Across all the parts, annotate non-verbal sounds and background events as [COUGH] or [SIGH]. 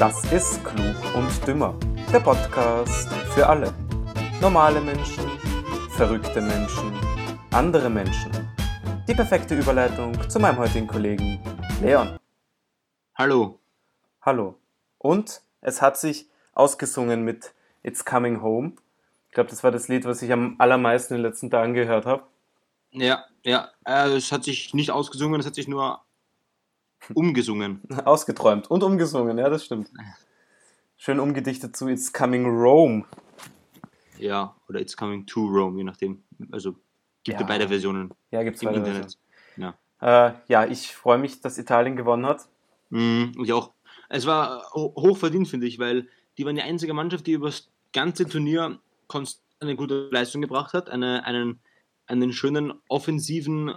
Das ist Klug und Dümmer, der Podcast für alle. Normale Menschen, verrückte Menschen, andere Menschen. Die perfekte Überleitung zu meinem heutigen Kollegen Leon. Hallo. Hallo. Und es hat sich ausgesungen mit It's Coming Home. Ich glaube, das war das Lied, was ich am allermeisten in den letzten Tagen gehört habe. Ja, ja. Äh, es hat sich nicht ausgesungen, es hat sich nur umgesungen. [LAUGHS] Ausgeträumt und umgesungen, ja, das stimmt. Schön umgedichtet zu It's Coming Rome. Ja, oder It's Coming to Rome, je nachdem. Also gibt ja, beide Versionen. Ja, gibt es beide Internet. Versionen. Ja. Äh, ja, ich freue mich, dass Italien gewonnen hat. Mm, ich auch. Es war hochverdient, finde ich, weil die waren die einzige Mannschaft, die über das ganze Turnier eine gute Leistung gebracht hat, eine, einen, einen schönen offensiven,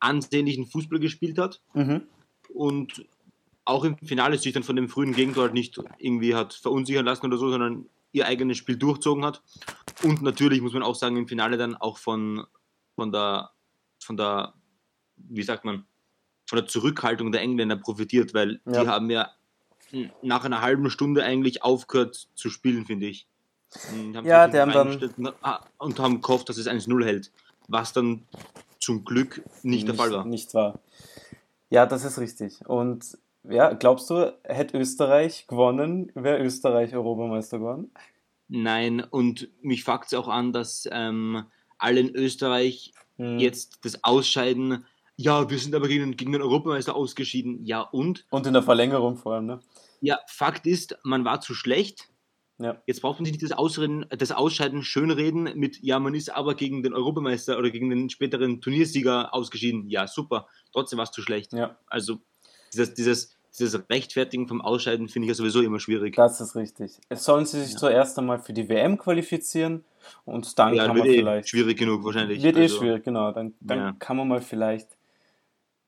ansehnlichen Fußball gespielt hat. Mhm und auch im Finale sich dann von dem frühen Gegentor halt nicht irgendwie hat verunsichern lassen oder so, sondern ihr eigenes Spiel durchzogen hat. Und natürlich muss man auch sagen, im Finale dann auch von, von der, von der, wie sagt man, von der Zurückhaltung der Engländer profitiert, weil ja. die haben ja nach einer halben Stunde eigentlich aufgehört zu spielen, finde ich. Haben ja, die haben dann ah, und haben gehofft, dass es 1-0 hält, was dann zum Glück nicht, nicht der Fall war. Nicht war. Ja, das ist richtig. Und ja, glaubst du, hätte Österreich gewonnen, wäre Österreich Europameister geworden? Nein, und mich fuckt es auch an, dass ähm, alle in Österreich hm. jetzt das Ausscheiden, ja, wir sind aber gegen, gegen den Europameister ausgeschieden, ja und? Und in der Verlängerung vor allem, ne? Ja, Fakt ist, man war zu schlecht, ja. Jetzt braucht man sich nicht das, Ausreden, das Ausscheiden schönreden mit, ja, man ist aber gegen den Europameister oder gegen den späteren Turniersieger ausgeschieden. Ja, super. Trotzdem war es zu schlecht. Ja. Also dieses, dieses, dieses Rechtfertigen vom Ausscheiden finde ich ja sowieso immer schwierig. Das ist richtig. Es sollen sie sich ja. zuerst einmal für die WM qualifizieren und dann ja, kann man eh vielleicht. schwierig genug wahrscheinlich. Wird eh also, eh schwierig, genau. Dann, dann ja. kann man mal vielleicht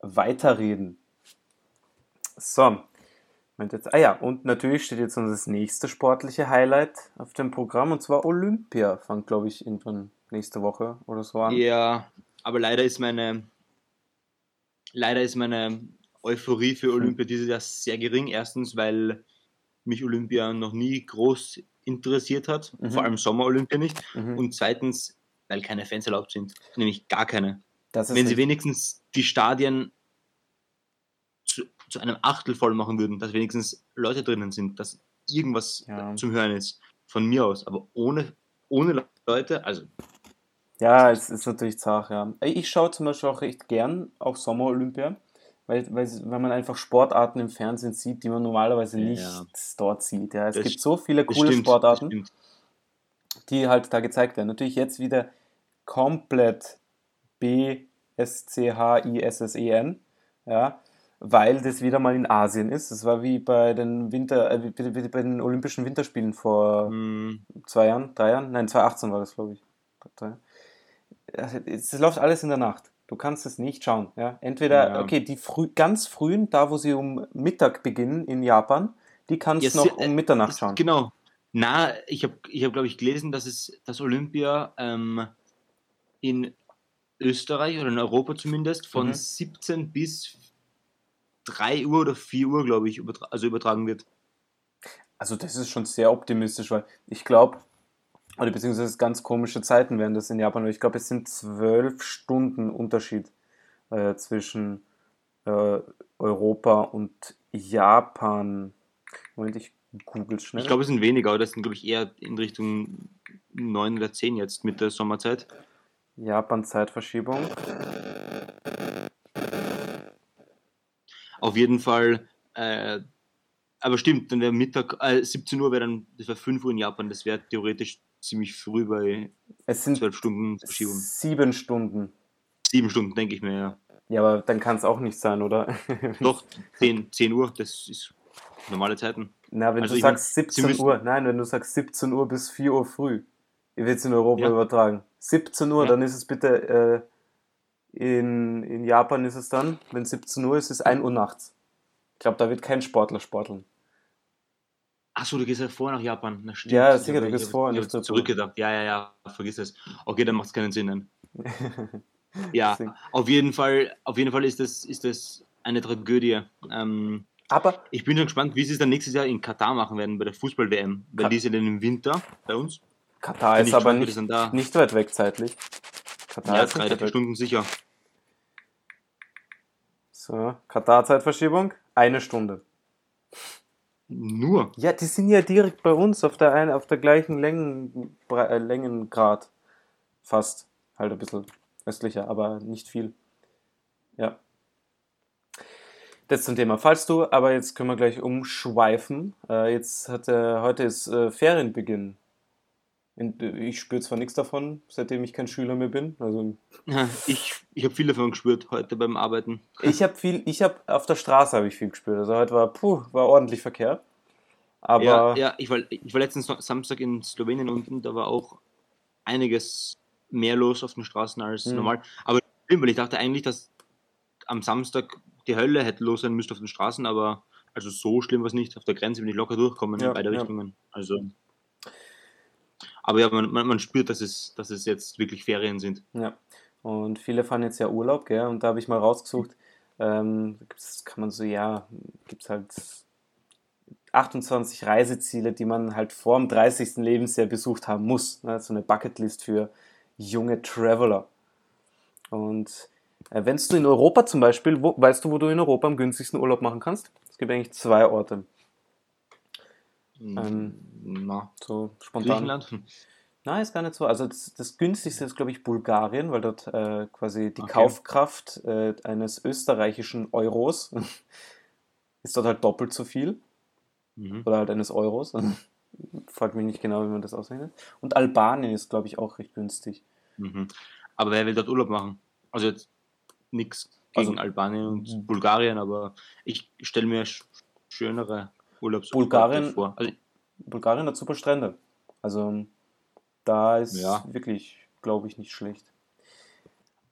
weiterreden. So, Jetzt, ah ja, und natürlich steht jetzt noch das nächste sportliche Highlight auf dem Programm und zwar Olympia. Fängt, glaube ich, irgendwann nächste Woche oder so an. Ja, aber leider ist meine, leider ist meine Euphorie für Olympia hm. dieses Jahr sehr gering. Erstens, weil mich Olympia noch nie groß interessiert hat, mhm. vor allem Sommer-Olympia nicht. Mhm. Und zweitens, weil keine Fans erlaubt sind, nämlich gar keine. Wenn sie wenigstens die Stadien zu einem Achtel voll machen würden, dass wenigstens Leute drinnen sind, dass irgendwas ja. zum Hören ist. Von mir aus. Aber ohne, ohne Leute, also. Ja, es ist natürlich zart, ja. Ich schaue zum Beispiel auch recht gern auch Sommer-Olympia, weil, weil, weil man einfach Sportarten im Fernsehen sieht, die man normalerweise nicht ja. dort sieht. Ja. Es das gibt so viele coole stimmt, Sportarten, die halt da gezeigt werden. Natürlich jetzt wieder komplett B-S-C-H-I-S-S-E-N. Ja, weil das wieder mal in Asien ist. Das war wie bei den Winter, äh, wie bei den Olympischen Winterspielen vor mm. zwei Jahren, drei Jahren, nein, 2018 war das, glaube ich. Es läuft alles in der Nacht. Du kannst es nicht schauen. Ja? Entweder, ja. okay, die früh, ganz frühen, da wo sie um Mittag beginnen in Japan, die kannst du noch um Mitternacht schauen. Genau. Na, ich habe, ich hab, glaube ich, gelesen, dass es das Olympia ähm, in Österreich oder in Europa zumindest von mhm. 17 bis 3 Uhr oder 4 Uhr, glaube ich, übertra also übertragen wird. Also das ist schon sehr optimistisch, weil ich glaube, oder beziehungsweise ganz komische Zeiten werden das in Japan, weil ich glaube, es sind zwölf Stunden Unterschied äh, zwischen äh, Europa und Japan. Moment, ich google schnell. Ich glaube, es sind weniger, aber das sind, glaube ich, eher in Richtung 9 oder 10 jetzt mit der Sommerzeit. Japan-Zeitverschiebung. Auf jeden Fall, äh, aber stimmt, dann wäre Mittag, äh, 17 Uhr wäre dann, das wäre 5 Uhr in Japan, das wäre theoretisch ziemlich früh bei es sind 12 Stunden Verschiebung. Sieben Stunden. Sieben Stunden, denke ich mir, ja. Ja, aber dann kann es auch nicht sein, oder? [LAUGHS] Doch, 10, 10 Uhr, das ist normale Zeiten. Na, wenn also du sagst 17 Uhr, nein, wenn du sagst 17 Uhr bis 4 Uhr früh, wird es in Europa ja. übertragen. 17 Uhr, ja. dann ist es bitte äh, in, in Japan ist es dann, wenn 17 Uhr ist, ist 1 Uhr nachts. Ich glaube, da wird kein Sportler sporteln. Achso, du gehst ja vor nach Japan. Na, stimmt. Ja, sicher, du gehst vor. Ich habe zurückgedacht. Ja, ja, ja, vergiss es. Okay, dann macht es keinen Sinn. [LAUGHS] ja, auf jeden Fall, auf jeden Fall ist das, ist das eine Tragödie. Ähm, Aber ich bin schon gespannt, wie sie es dann nächstes Jahr in Katar machen werden bei der Fußball-WM, weil die sind dann im Winter bei uns. Katar ist aber nicht, nicht weit weg zeitlich. Katar ja, ist drei, vier Stunden sicher. So, Katar-Zeitverschiebung, eine Stunde. Nur? Ja, die sind ja direkt bei uns auf der, ein, auf der gleichen Längen, äh, Längengrad. Fast. Halt ein bisschen östlicher, aber nicht viel. Ja. Das zum Thema. Falls du, aber jetzt können wir gleich umschweifen. Äh, jetzt hat äh, heute ist äh, Ferienbeginn. Ich spüre zwar nichts davon, seitdem ich kein Schüler mehr bin. Also ich ich habe viel davon gespürt heute beim Arbeiten. Ich habe viel, ich habe auf der Straße habe ich viel gespürt. Also heute war, puh, war ordentlich Verkehr. Aber ja, ja ich, war, ich war letzten Samstag in Slowenien unten, da war auch einiges mehr los auf den Straßen als mhm. normal. Aber weil ich dachte eigentlich, dass am Samstag die Hölle hätte los sein müsste auf den Straßen, aber also so schlimm war es nicht. Auf der Grenze bin ich locker durchkommen ja, in beide ja. Richtungen. Also aber ja, man, man, man, spürt, dass es, dass es jetzt wirklich Ferien sind. Ja. Und viele fahren jetzt ja Urlaub, gell? Und da habe ich mal rausgesucht, ähm, kann man so, ja, gibt es halt 28 Reiseziele, die man halt vor dem 30. Lebensjahr besucht haben muss. Ne? So eine Bucketlist für junge Traveler. Und äh, wenn du in Europa zum Beispiel, wo, weißt du, wo du in Europa am günstigsten Urlaub machen kannst? Es gibt eigentlich zwei Orte. Hm, ähm, Na, so spontan. Griechenland? Nein, ist gar nicht so. Also das, das günstigste ist, glaube ich, Bulgarien, weil dort äh, quasi die okay. Kaufkraft äh, eines österreichischen Euros [LAUGHS] ist dort halt doppelt so viel. Mhm. Oder halt eines Euros. [LAUGHS] Frag mich nicht genau, wie man das ausrechnet. Und Albanien ist, glaube ich, auch recht günstig. Mhm. Aber wer will dort Urlaub machen? Also jetzt nichts gegen also, Albanien und mhm. Bulgarien, aber ich stelle mir schönere Bulgarien. Also, Bulgarien hat super Strände. Also da ist ja. wirklich, glaube ich, nicht schlecht.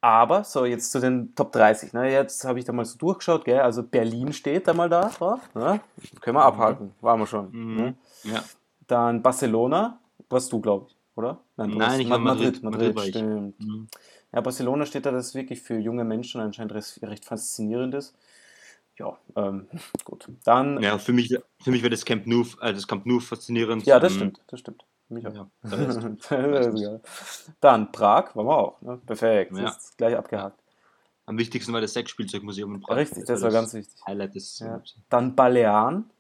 Aber, so jetzt zu den Top 30. Ne? Jetzt habe ich da mal so durchgeschaut, gell? also Berlin steht da mal da drauf. Ne? Können wir mhm. abhaken, waren wir schon. Mhm. Ne? Ja. Dann Barcelona, was du, glaube ich, oder? Nein, Nein ich Madrid. Madrid, Madrid, Madrid stimmt. Mhm. Ja, Barcelona steht da, das ist wirklich für junge Menschen anscheinend recht, recht faszinierend ist. Ja, ähm, gut. Dann. Ja, für mich, für mich wäre das Camp Nou, äh, das Camp Nou faszinierend. Ja, das stimmt, das stimmt. Mich auch. Ja, [LAUGHS] Dann Prag waren wir auch. Ne? Perfekt. Ja. Ist gleich abgehakt. Am wichtigsten war das Sexspielzeugmuseum in Prag. Richtig, das, das war, ganz wichtig. Highlight des ja. Dann Balearen.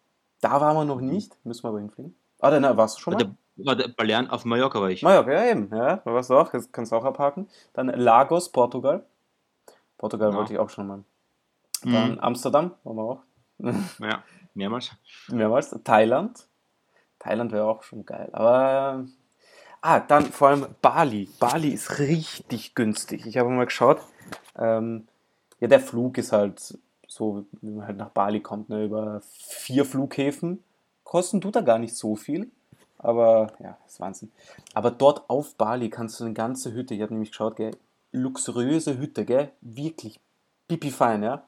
Da waren wir noch nicht. Müssen wir aber hinfliegen. Ah, dann warst du schon mal? War der Balearen auf Mallorca war ich. Mallorca, ja eben. Ja, da warst du auch. Das kannst du auch abhaken. Dann Lagos, Portugal. Portugal ja. wollte ich auch schon mal. Dann mhm. Amsterdam, waren wir auch. [LAUGHS] Ja, mehrmals. Mehrmals. Thailand. Thailand wäre auch schon geil. Aber. Ah, dann vor allem Bali. Bali ist richtig günstig. Ich habe mal geschaut. Ähm, ja, der Flug ist halt so, wie man halt nach Bali kommt, ne, über vier Flughäfen. Kosten tut da gar nicht so viel. Aber ja, ist Wahnsinn. Aber dort auf Bali kannst du eine ganze Hütte, ich habe nämlich geschaut, gell, luxuriöse Hütte, gell, wirklich pipi fein, ja.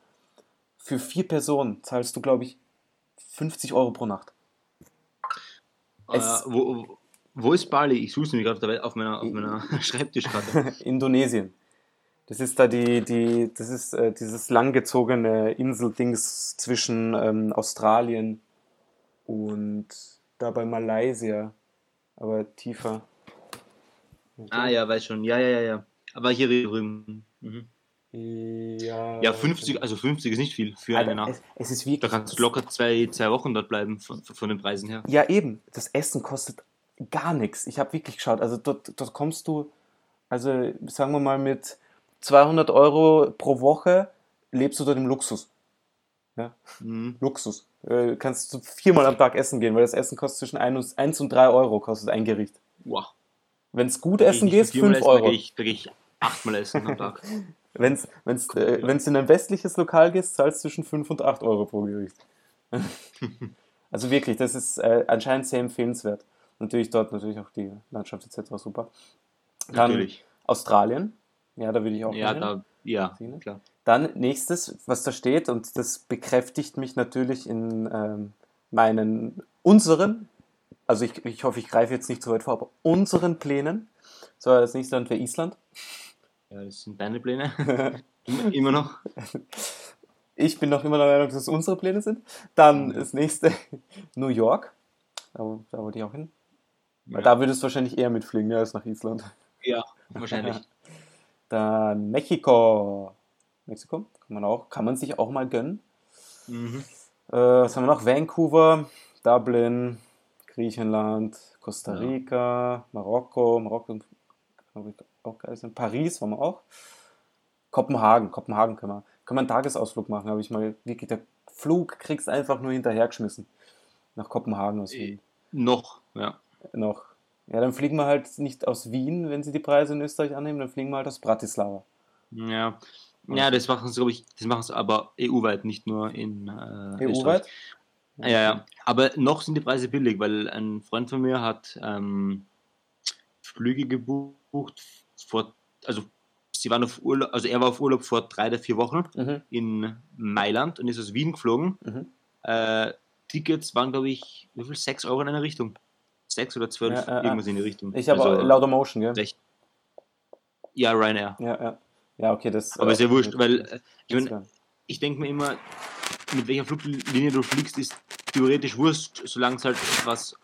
Für vier Personen zahlst du, glaube ich, 50 Euro pro Nacht. Äh, wo, wo ist Bali? Ich suche es nämlich gerade auf meiner, auf meiner [LAUGHS] Schreibtischkarte. [LAUGHS] Indonesien. Das ist da die, die, das ist äh, dieses langgezogene Inseldings zwischen ähm, Australien und da bei Malaysia, aber tiefer. Okay. Ah ja, weiß schon. Ja, ja, ja, ja. Aber hier drüben. Mhm. Ja, ja 50, also 50 ist nicht viel für eine Nacht. Es, es, ist wirklich. Da kannst du locker zwei, zwei Wochen dort bleiben von, von den Preisen her. Ja, eben. Das Essen kostet gar nichts. Ich habe wirklich geschaut. Also dort, dort kommst du, also sagen wir mal mit 200 Euro pro Woche lebst du dort im Luxus. Ja? Mhm. Luxus. Äh, kannst du viermal am Tag essen gehen, weil das Essen kostet zwischen 1 und 3 Euro kostet ein Gericht. Wow. Wenn es gut essen gehst, 5 Euro. Da gehe ich, geh ich achtmal essen am Tag. [LAUGHS] Wenn es wenn's, äh, wenn's in ein westliches Lokal geht, zahlst du zwischen 5 und 8 Euro pro Gericht. [LAUGHS] also wirklich, das ist äh, anscheinend sehr empfehlenswert. Natürlich dort natürlich auch die Landschaft etc. super. Dann natürlich. Australien. Ja, da würde ich auch Ja, da, ja, klar. Dann nächstes, was da steht, und das bekräftigt mich natürlich in ähm, meinen, unseren, also ich, ich hoffe, ich greife jetzt nicht zu weit vor, aber unseren Plänen. So, das nächste Land wäre Island. Ja, das sind deine Pläne. [LAUGHS] Immer noch. Ich bin noch immer der Meinung, dass es unsere Pläne sind. Dann das nächste [LAUGHS] New York. Da, da wollte ich auch hin. Weil ja. da würdest du wahrscheinlich eher mitfliegen, ja, als nach Island. Ja, wahrscheinlich. [LAUGHS] Dann Mexiko. Mexiko kann man auch, kann man sich auch mal gönnen. Mhm. Äh, was haben wir noch? Vancouver, Dublin, Griechenland, Costa Rica, ja. Marokko, Marokko auch geil sein. Paris waren wir auch. Kopenhagen, Kopenhagen können wir, können wir einen Tagesausflug machen, habe ich mal wirklich, der Flug kriegst einfach nur hinterhergeschmissen. Nach Kopenhagen aus Wien. Noch, ja. Noch. Ja, dann fliegen wir halt nicht aus Wien, wenn sie die Preise in Österreich annehmen, dann fliegen wir halt aus Bratislava. Ja. Ja, das machen sie, glaube ich, das machen sie aber EU-weit, nicht nur in äh, EU-weit? Ja, ja. Aber noch sind die Preise billig, weil ein Freund von mir hat ähm, Flüge gebucht vor, also sie waren auf Urlaub, also er war auf Urlaub vor drei oder vier Wochen mhm. in Mailand und ist aus Wien geflogen. Mhm. Äh, Tickets waren, glaube ich, wie viel? Sechs Euro in eine Richtung. Sechs oder zwölf, ja, irgendwas in die Richtung. Ich habe also, Lauter Motion, gell? Recht. Ja, Ryanair. Ja, ja. Ja, okay, das. Aber äh, sehr wurscht, weil äh, ich, mein, ich denke mir immer, mit welcher Fluglinie du fliegst, ist theoretisch wurscht, solange es halt was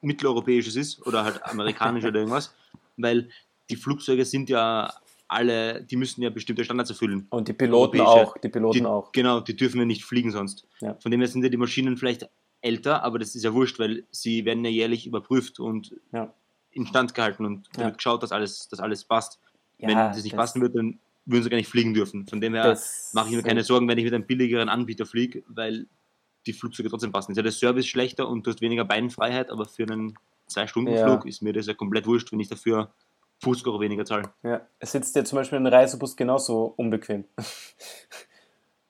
mitteleuropäisches ist oder halt amerikanisch oder irgendwas, weil die Flugzeuge sind ja alle, die müssen ja bestimmte Standards erfüllen. Und die Piloten auch, die Piloten die, auch. Genau, die dürfen ja nicht fliegen sonst. Ja. Von dem her sind ja die Maschinen vielleicht älter, aber das ist ja wurscht, weil sie werden ja jährlich überprüft und ja. instand gehalten und ja. wird geschaut, dass alles, dass alles passt. Wenn das nicht passen wird, dann würden sie gar nicht fliegen dürfen. Von dem her mache ich mir keine Sorgen, wenn ich mit einem billigeren Anbieter fliege, weil die Flugzeuge trotzdem passen. Ist ja der Service schlechter und du hast weniger Beinfreiheit, aber für einen Zwei-Stunden-Flug ist mir das ja komplett wurscht, wenn ich dafür 50 Euro weniger zahle. Ja, es sitzt dir zum Beispiel ein Reisebus genauso unbequem. [LAUGHS]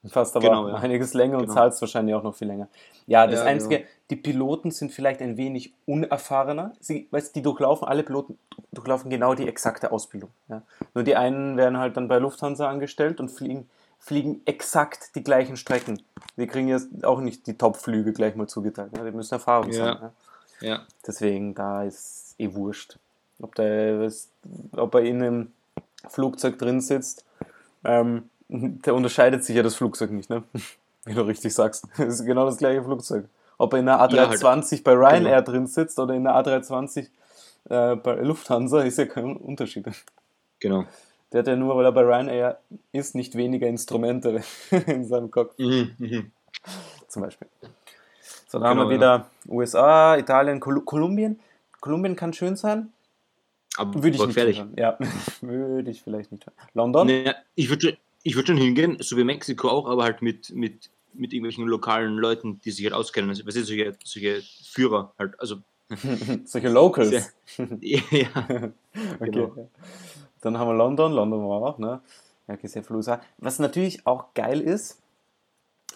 Fast aber genau, ja. einiges länger genau. und zahlst wahrscheinlich auch noch viel länger. Ja, das ja, Einzige, genau. die Piloten sind vielleicht ein wenig unerfahrener. Sie, weißt, die durchlaufen, alle Piloten durchlaufen genau die exakte Ausbildung. Ja. Nur die einen werden halt dann bei Lufthansa angestellt und fliegen, fliegen exakt die gleichen Strecken. Die kriegen jetzt auch nicht die Top-Flüge gleich mal zugeteilt. Ja. Die müssen Erfahrung ja. sein. Ja. ja. Deswegen, da ist eh wurscht. Ob, der, ob er in einem Flugzeug drin sitzt, ähm, [LAUGHS] der unterscheidet sich ja das Flugzeug nicht, ne? [LAUGHS] Wie du richtig sagst. [LAUGHS] Das ist genau das gleiche Flugzeug. Ob er in der A320 ja, halt. bei Ryanair genau. drin sitzt oder in der A320 äh, bei Lufthansa, ist ja kein Unterschied. Genau. Der hat ja nur, weil er bei Ryanair ist, nicht weniger Instrumente [LAUGHS] in seinem Cockpit. Mhm, mhm. Zum Beispiel. So, dann genau, haben wir wieder ja. USA, Italien, Kol Kolumbien. Kolumbien kann schön sein. Aber würde ich nicht hören. Ja, [LAUGHS] würde ich vielleicht nicht hören. London? Nee, ich würde ich würde schon hingehen, so wie Mexiko auch, aber halt mit, mit, mit irgendwelchen lokalen Leuten, die sich halt auskennen. Also, was ist, solche, solche Führer halt, also. [LAUGHS] solche Locals. ja, ja. okay. Genau. Dann haben wir London, London war auch, ne? Ja, sehr viel USA. Was natürlich auch geil ist,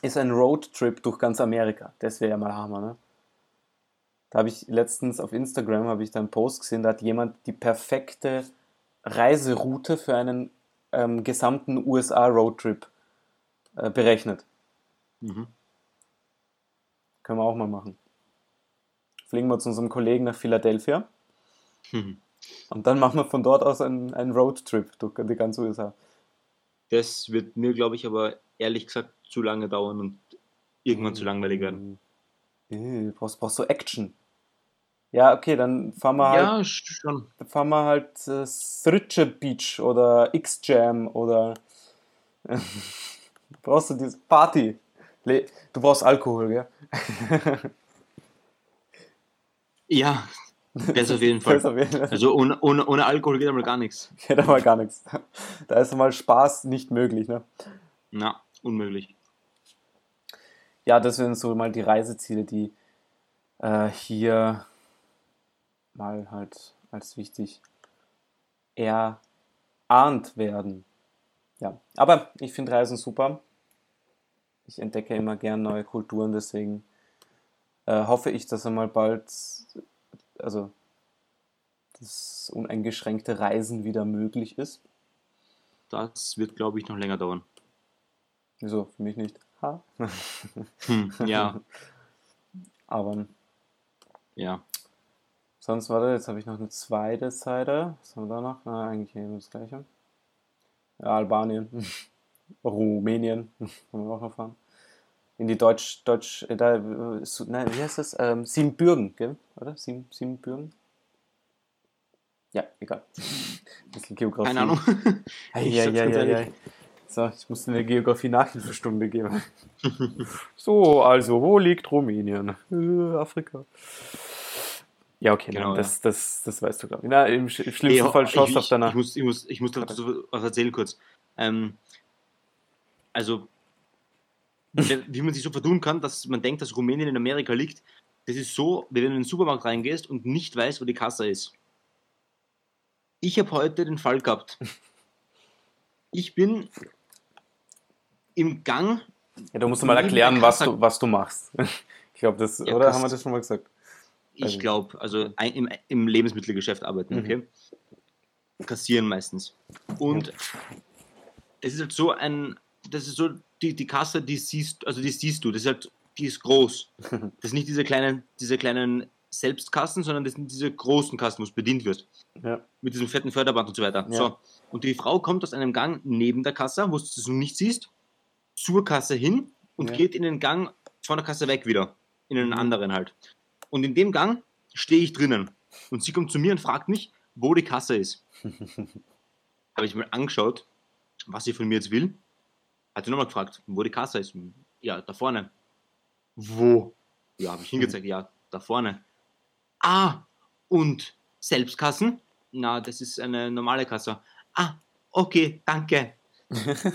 ist ein Roadtrip durch ganz Amerika. Das wäre ja mal Hammer, ne? Da habe ich letztens auf Instagram habe ich da einen Post gesehen, da hat jemand die perfekte Reiseroute für einen ähm, gesamten USA-Roadtrip äh, berechnet. Mhm. Können wir auch mal machen. Fliegen wir zu unserem Kollegen nach Philadelphia. Mhm. Und dann machen wir von dort aus einen, einen Roadtrip durch die ganze USA. Das wird mir, glaube ich, aber ehrlich gesagt zu lange dauern und irgendwann zu langweilig werden. Äh, brauchst, brauchst du Action. Ja, okay, dann fahren wir halt. Ja, schon. Dann fahren wir halt äh, Beach oder X-Jam oder. [LAUGHS] brauchst du diese Party. Du brauchst Alkohol, gell? [LAUGHS] ja, das auf jeden [LAUGHS] Fall. Auf jeden Fall. Also ohne, ohne, ohne Alkohol geht einmal gar nichts. [LAUGHS] Geht einmal gar nichts. Da ist einmal Spaß nicht möglich, ne? Na, unmöglich. Ja, das sind so mal die Reiseziele, die äh, hier mal halt als wichtig erahnt werden. Ja, aber ich finde Reisen super. Ich entdecke immer gern neue Kulturen, deswegen äh, hoffe ich, dass einmal bald, also das uneingeschränkte Reisen wieder möglich ist. Das wird, glaube ich, noch länger dauern. Wieso? Für mich nicht. Ha? [LAUGHS] hm, ja. [LAUGHS] Aber. Ja. Sonst, warte, jetzt habe ich noch eine zweite Seite. Was haben wir da noch? Na, eigentlich eben das gleiche. Ja, Albanien. [LAUGHS] Rumänien, wollen wir auch noch fahren. In die Deutsch, Deutsch, äh, da, äh, nein, wie heißt das? Ähm, Siebenbürgen, gell? Oder? Sieben, Siebenbürgen? Ja, egal. bisschen Geografie. Keine Ahnung. ja, ja, ja, ja. So, ich muss eine Geografie-Nachhilfestunde geben. [LAUGHS] so, also, wo liegt Rumänien? Äh, Afrika. Ja, okay, genau, das, ja. das, das weißt du, glaube ich. Na, im, schlimmsten hey, Fall schaust du auf deiner. Ich muss, ich muss, ich muss dazu was erzählen kurz. Ähm, also, wie man sich so verdun kann, dass man denkt, dass Rumänien in Amerika liegt, das ist so, wie wenn du in den Supermarkt reingehst und nicht weißt, wo die Kasse ist. Ich habe heute den Fall gehabt. Ich bin im Gang. Ja, du musst mal erklären, was du, was du machst. Ich glaube, das, ja, oder haben wir das schon mal gesagt? Ich also glaube, also ein, im, im, Lebensmittelgeschäft arbeiten, okay? Mhm. Kassieren meistens. Und es ist halt so ein, das ist so die, die Kasse, die siehst, also die siehst du, das ist halt, die ist groß. [LAUGHS] Das ist nicht diese kleinen, diese kleinen Selbstkassen, sondern das sind diese großen Kassen, wo es bedient wird. Ja. Mit diesem fetten Förderband und so weiter. Ja. So. Und die Frau kommt aus einem Gang neben der Kasse, wo du es nicht siehst, zur Kasse hin und ja. geht in den Gang von der Kasse weg wieder. In einen mhm. anderen halt. Und in dem Gang stehe ich drinnen. Und sie kommt zu mir und fragt mich, wo die Kasse ist. [LAUGHS] Habe ich mal angeschaut, was sie von mir jetzt will. Hat sie nochmal gefragt, wo die Kasse ist. Ja, da vorne. Wo? Ja, habe ich hingezeigt. Ja, da vorne. Ah, und Selbstkassen? Na, das ist eine normale Kasse. Ah, okay, danke. [LAUGHS]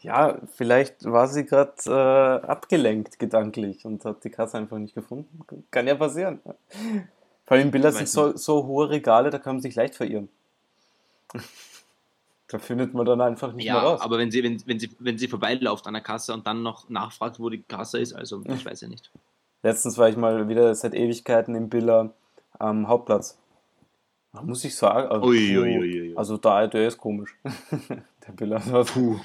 ja, vielleicht war sie gerade äh, abgelenkt gedanklich und hat die Kasse einfach nicht gefunden. Kann ja passieren. Vor allem in Billa sind so, so hohe Regale, da kann man sich leicht verirren. Da findet man dann einfach nicht ja, mehr raus. aber wenn sie, wenn, wenn, sie, wenn sie vorbeiläuft an der Kasse und dann noch nachfragt, wo die Kasse ist, also ich weiß ja nicht. Letztens war ich mal wieder seit Ewigkeiten im Billa am Hauptplatz. Da muss ich sagen, also, ui, ui, ui, also da, der ist komisch. [LAUGHS] der Billa. Also,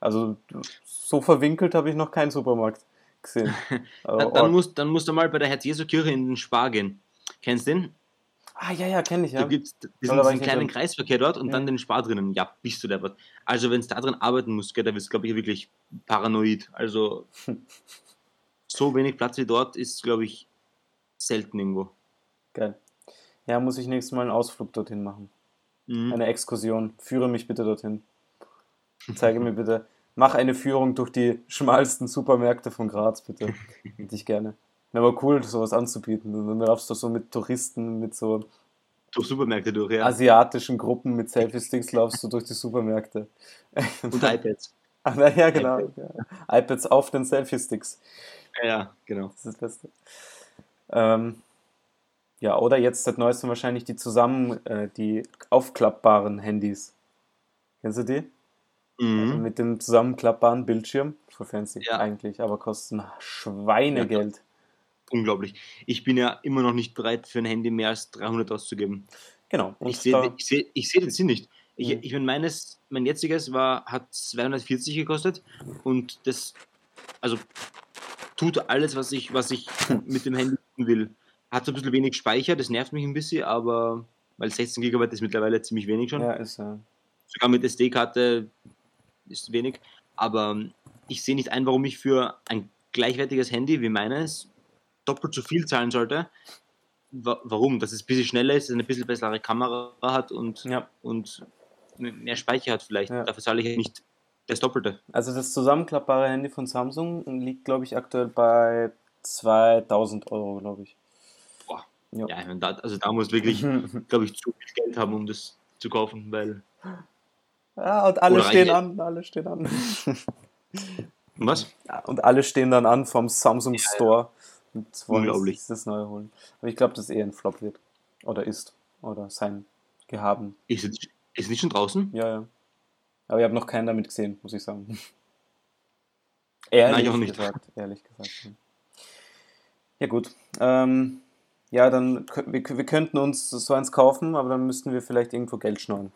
also so verwinkelt habe ich noch keinen Supermarkt gesehen. [LAUGHS] dann, dann, musst, dann musst du mal bei der Herz-Jesu-Kirche in den Spar gehen. Kennst du den? Ah, ja, ja, kenne ich, ja. Da gibt es diesen, diesen kleinen Kreisverkehr dort und ja. dann den Spar drinnen. Ja, bist du der was. Also, wenn es da drin arbeiten muss, gell, da wirst du, glaube ich, wirklich paranoid. Also, [LAUGHS] so wenig Platz wie dort ist, glaube ich, selten irgendwo. Geil. Ja, muss ich nächstes Mal einen Ausflug dorthin machen. Mhm. Eine Exkursion. Führe mich bitte dorthin. [LAUGHS] Zeige mir bitte. Mach eine Führung durch die schmalsten Supermärkte von Graz, bitte. [LAUGHS] Hätte ich gerne. Wäre aber cool, sowas anzubieten. Und dann laufst du so mit Touristen, mit so durch Supermärkte durch, ja. asiatischen Gruppen mit Selfie-Sticks laufst du durch die Supermärkte. [LAUGHS] Und iPads. Ach, ja, genau. Ja. iPads auf den Selfie-Sticks. Ja, genau. Das ist das Beste. Ähm, ja, oder jetzt seit neuestem wahrscheinlich die zusammen, äh, die aufklappbaren Handys. Kennst du die? Mhm. Also mit dem zusammenklappbaren Bildschirm. So fancy ja. eigentlich, aber kosten Schweinegeld. Unglaublich. Ich bin ja immer noch nicht bereit, für ein Handy mehr als 300 auszugeben. Genau. Und ich sehe ich seh, ich seh den Sinn nicht. Ich, mhm. ich meine, meines, mein jetziges war, hat 240 gekostet und das, also tut alles, was ich, was ich [LAUGHS] mit dem Handy tun will. Hat so ein bisschen wenig Speicher, das nervt mich ein bisschen, aber weil 16 GB ist mittlerweile ziemlich wenig schon. Ja, ist ja. Sogar mit SD-Karte ist wenig. Aber ich sehe nicht ein, warum ich für ein gleichwertiges Handy wie meines doppelt so viel zahlen sollte. Warum? Dass es ein bisschen schneller ist, eine bisschen bessere Kamera hat und, ja. und mehr Speicher hat vielleicht. Ja. Dafür zahle ich nicht das Doppelte. Also das zusammenklappbare Handy von Samsung liegt, glaube ich, aktuell bei 2000 Euro, glaube ich. Boah. Ja, ja da, also da muss wirklich, [LAUGHS] glaube ich, zu viel Geld haben, um das zu kaufen, weil... Ja, und alle stehen an, alle stehen an. Was? [LAUGHS] Ja, und alle stehen dann an vom Samsung Store. Und Unglaublich. das neue holen. Aber ich glaube, dass eher ein Flop wird. Oder ist. Oder sein Gehaben. Ist es, ist nicht schon draußen? Ja, ja. Aber ich habe noch keinen damit gesehen, muss ich sagen. [LAUGHS] ehrlich Nein, auch nicht. Gesagt, ehrlich gesagt. Ja, gut. Ähm, ja, dann wir, wir könnten uns so eins kaufen, aber dann müssten wir vielleicht irgendwo Geld schnorren.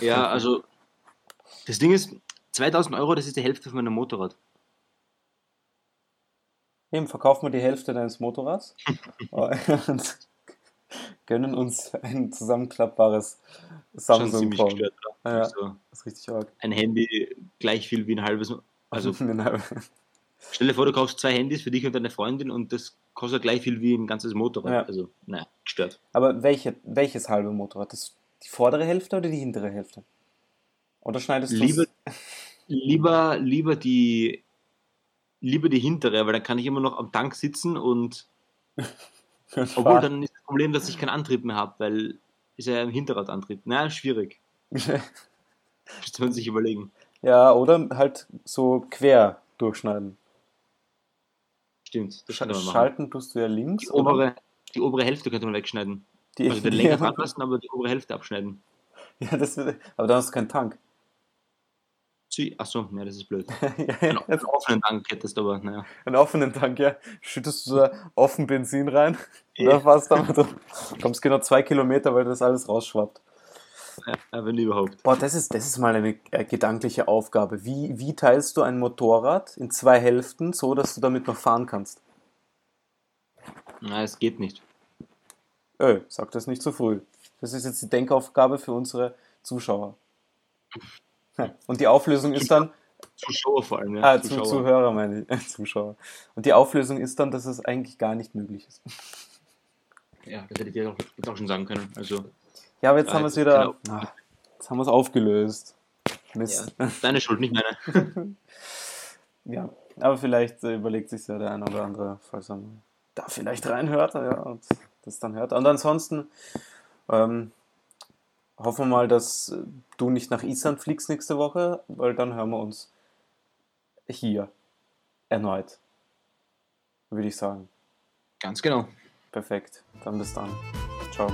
Ja, also das Ding ist, 2000 Euro, das ist die Hälfte von meinem Motorrad. Eben, verkauf mal die Hälfte deines Motorrads. [LAUGHS] gönnen uns ein zusammenklappbares Samsung Phone. Gestört, ja, also, das ist richtig arg. Ein Handy gleich viel wie ein halbes. Also, [LAUGHS] stell dir vor, du kaufst zwei Handys für dich und deine Freundin und das kostet gleich viel wie ein ganzes Motorrad. Ja. Also, naja, gestört. Aber welche, welches halbe Motorrad? Das die vordere Hälfte oder die hintere Hälfte? Oder schneidest du lieber, lieber, lieber die lieber die hintere, weil dann kann ich immer noch am Tank sitzen und [LAUGHS] obwohl dann ist das Problem, dass ich keinen Antrieb mehr habe, weil ist ja ein Hinterradantrieb. Na, schwierig. [LAUGHS] Müsste man sich überlegen. Ja, oder halt so quer durchschneiden. Stimmt, das Sch Schalten tust du ja links. Die obere, die obere Hälfte könnte man wegschneiden. Die, also den Lenker dran [LAUGHS] lassen, aber die obere Hälfte abschneiden. Ja, das, aber dann hast du keinen Tank. Achso, ja, das ist blöd. [LAUGHS] einen, einen offenen Tank hättest du aber, naja. Einen offenen Tank, ja. Schüttest du da offen Benzin rein oder was damit? Du kommst genau zwei Kilometer, weil das alles rausschwappt. Ja, wenn überhaupt. Boah, das ist, das ist mal eine äh, gedankliche Aufgabe. Wie, wie teilst du ein Motorrad in zwei Hälften, so dass du damit noch fahren kannst? Na, es geht nicht. Öh, sag das nicht zu früh. Das ist jetzt die Denkaufgabe für unsere Zuschauer. Und die Auflösung ist dann. Zuschauer vor allem, ja. Ah, Zuschauer. Zuhörer meine ich. [LAUGHS] Zuschauer. Und die Auflösung ist dann, dass es eigentlich gar nicht möglich ist. Ja, das hätte ich dir auch, auch schon sagen können. Also, ja, aber jetzt haben wir es wieder. Ach, jetzt haben wir es aufgelöst. Mist. Ja, deine Schuld, nicht meine. [LAUGHS] ja, aber vielleicht äh, überlegt sich ja der eine oder andere, falls er da vielleicht reinhört ja, und das dann hört. Und ansonsten ähm, hoffen wir mal, dass du nicht nach Island fliegst nächste Woche, weil dann hören wir uns hier erneut, würde ich sagen. Ganz genau. Perfekt. Dann bis dann. Ciao.